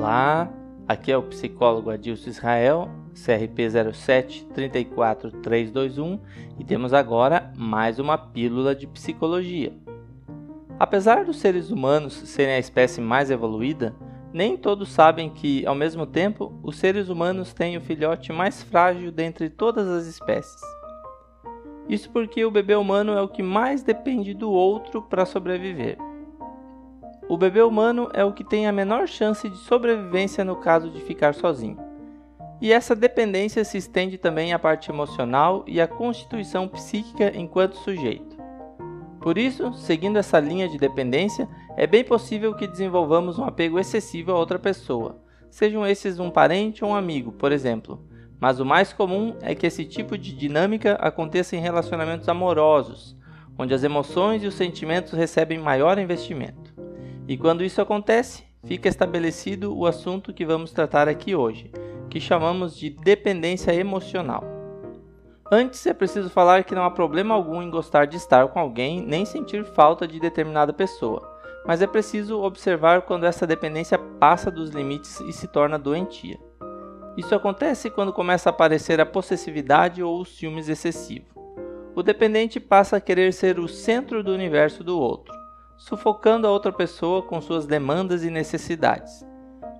Olá, aqui é o psicólogo Adilson Israel, CRP 07 34321 e temos agora mais uma pílula de psicologia. Apesar dos seres humanos serem a espécie mais evoluída, nem todos sabem que, ao mesmo tempo, os seres humanos têm o filhote mais frágil dentre todas as espécies. Isso porque o bebê humano é o que mais depende do outro para sobreviver. O bebê humano é o que tem a menor chance de sobrevivência no caso de ficar sozinho. E essa dependência se estende também à parte emocional e à constituição psíquica enquanto sujeito. Por isso, seguindo essa linha de dependência, é bem possível que desenvolvamos um apego excessivo a outra pessoa, sejam esses um parente ou um amigo, por exemplo, mas o mais comum é que esse tipo de dinâmica aconteça em relacionamentos amorosos, onde as emoções e os sentimentos recebem maior investimento. E quando isso acontece, fica estabelecido o assunto que vamos tratar aqui hoje, que chamamos de dependência emocional. Antes é preciso falar que não há problema algum em gostar de estar com alguém nem sentir falta de determinada pessoa, mas é preciso observar quando essa dependência passa dos limites e se torna doentia. Isso acontece quando começa a aparecer a possessividade ou o ciúmes excessivo. O dependente passa a querer ser o centro do universo do outro, sufocando a outra pessoa com suas demandas e necessidades.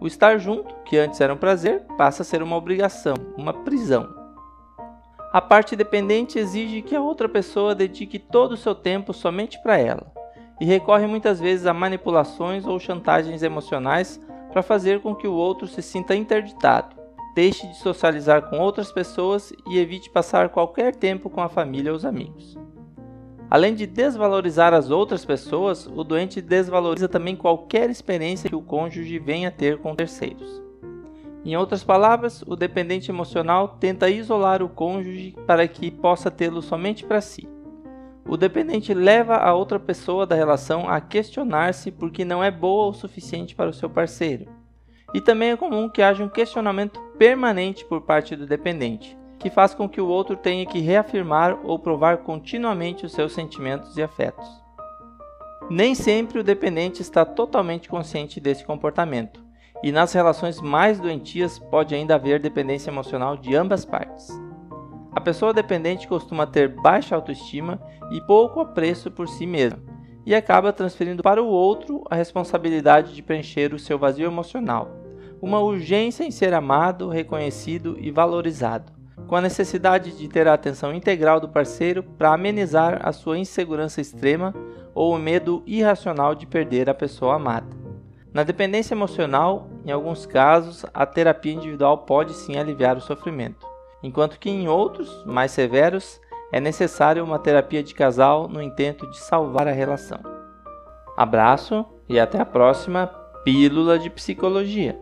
O estar junto, que antes era um prazer, passa a ser uma obrigação, uma prisão. A parte dependente exige que a outra pessoa dedique todo o seu tempo somente para ela, e recorre muitas vezes a manipulações ou chantagens emocionais para fazer com que o outro se sinta interditado, deixe de socializar com outras pessoas e evite passar qualquer tempo com a família ou os amigos. Além de desvalorizar as outras pessoas, o doente desvaloriza também qualquer experiência que o cônjuge venha a ter com terceiros. Em outras palavras, o dependente emocional tenta isolar o cônjuge para que possa tê-lo somente para si. O dependente leva a outra pessoa da relação a questionar-se porque não é boa o suficiente para o seu parceiro e também é comum que haja um questionamento permanente por parte do dependente, que faz com que o outro tenha que reafirmar ou provar continuamente os seus sentimentos e afetos. Nem sempre o dependente está totalmente consciente desse comportamento, e nas relações mais doentias pode ainda haver dependência emocional de ambas partes. A pessoa dependente costuma ter baixa autoestima e pouco apreço por si mesma, e acaba transferindo para o outro a responsabilidade de preencher o seu vazio emocional, uma urgência em ser amado, reconhecido e valorizado, com a necessidade de ter a atenção integral do parceiro para amenizar a sua insegurança extrema ou o medo irracional de perder a pessoa amada. Na dependência emocional, em alguns casos, a terapia individual pode sim aliviar o sofrimento, enquanto que em outros, mais severos, é necessária uma terapia de casal no intento de salvar a relação. Abraço e até a próxima Pílula de Psicologia.